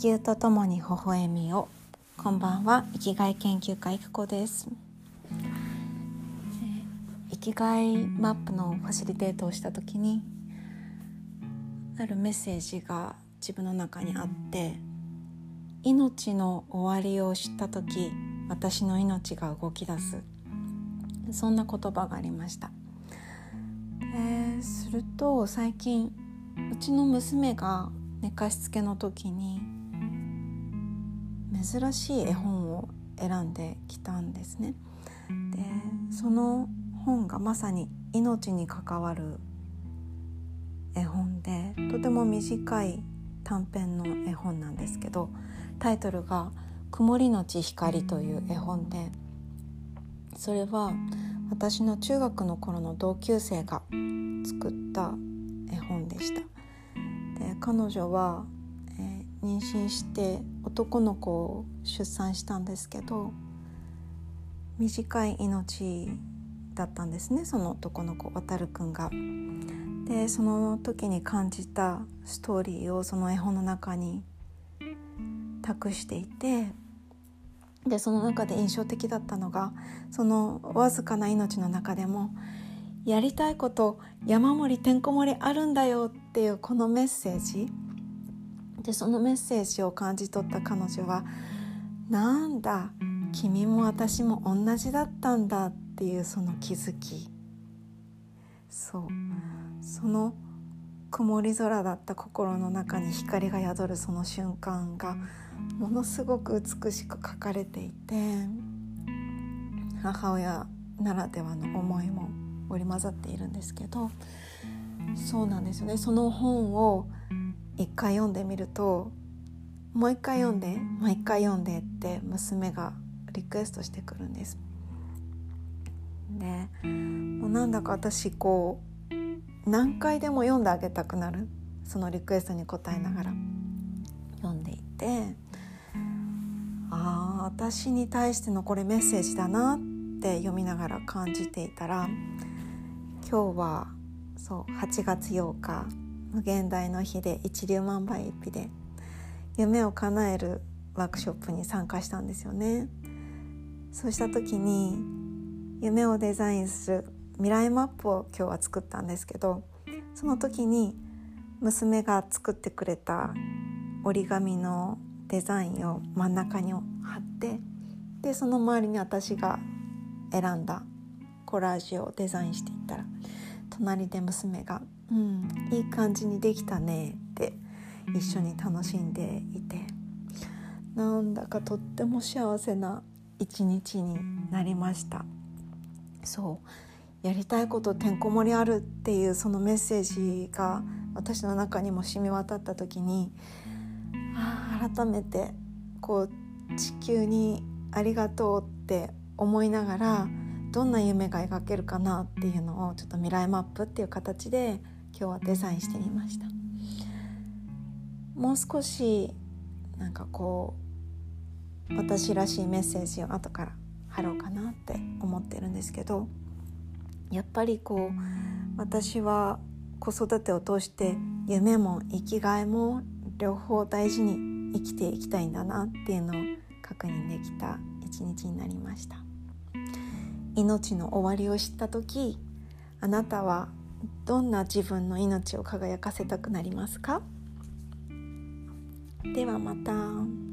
球とともに微笑みを。こんばんは。生きがい研究家いくこです。生きがいマップのファシリテートをした時にあるメッセージが自分の中にあって命の終わりを知った時私の命が動き出す。そんな言葉がありました。すると最近うちの娘が寝かしつけの時に珍しい絵本を選んできたんですね。でその本がまさに命に関わる絵本でとても短い短編の絵本なんですけどタイトルが「曇りのち光」という絵本でそれは私の中学の頃の同級生が作った絵本でした。で彼女は、妊娠して男の子を出産したんですけど短い命だったんですねその男の子渡くんが。でその時に感じたストーリーをその絵本の中に託していてでその中で印象的だったのがそのわずかな命の中でもやりたいこと山盛りてんこ盛りあるんだよっていうこのメッセージでそのメッセージを感じ取った彼女はなんだ君も私も同じだったんだっていうその気づき。そう。その曇り空だった心の中に光が宿るその瞬間がものすごく美しく書かれていて母親ならではの思いも織り交ざっているんですけどそうなんですよね。その本を一回読んでみるともう一回読んでもう一回読んでって娘がリクエストしてくるんです。でもうなんだか私こう何回でも読んであげたくなるそのリクエストに応えながら読んでいてああ私に対してのこれメッセージだなって読みながら感じていたら今日はそう8月8日無限大の日で一粒万倍一日で夢を叶えるワークショップに参加したんですよね。そうした時に夢をデザインする未来マップを今日は作ったんですけどその時に娘が作ってくれた折り紙のデザインを真ん中に貼ってでその周りに私が選んだコラージュをデザインしていったら隣で娘が「うんいい感じにできたね」って一緒に楽しんでいて。なんだかとっても幸せな一日になりました。そう。やりたいことてんこ盛りあるっていうそのメッセージが私の中にも染み渡った時にあ改めてこう地球にありがとうって思いながらどんな夢が描けるかなっていうのをちょっと未来マップっていう形で今日はデザインしてみましたもう少しなんかこう私らしいメッセージを後から貼ろうかなって思ってるんですけどやっぱりこう私は子育てを通して夢も生きがいも両方大事に生きていきたいんだなっていうのを確認できた一日になりました。命の終わりを知った時あなたはどんな自分の命を輝かせたくなりますか？ではまた。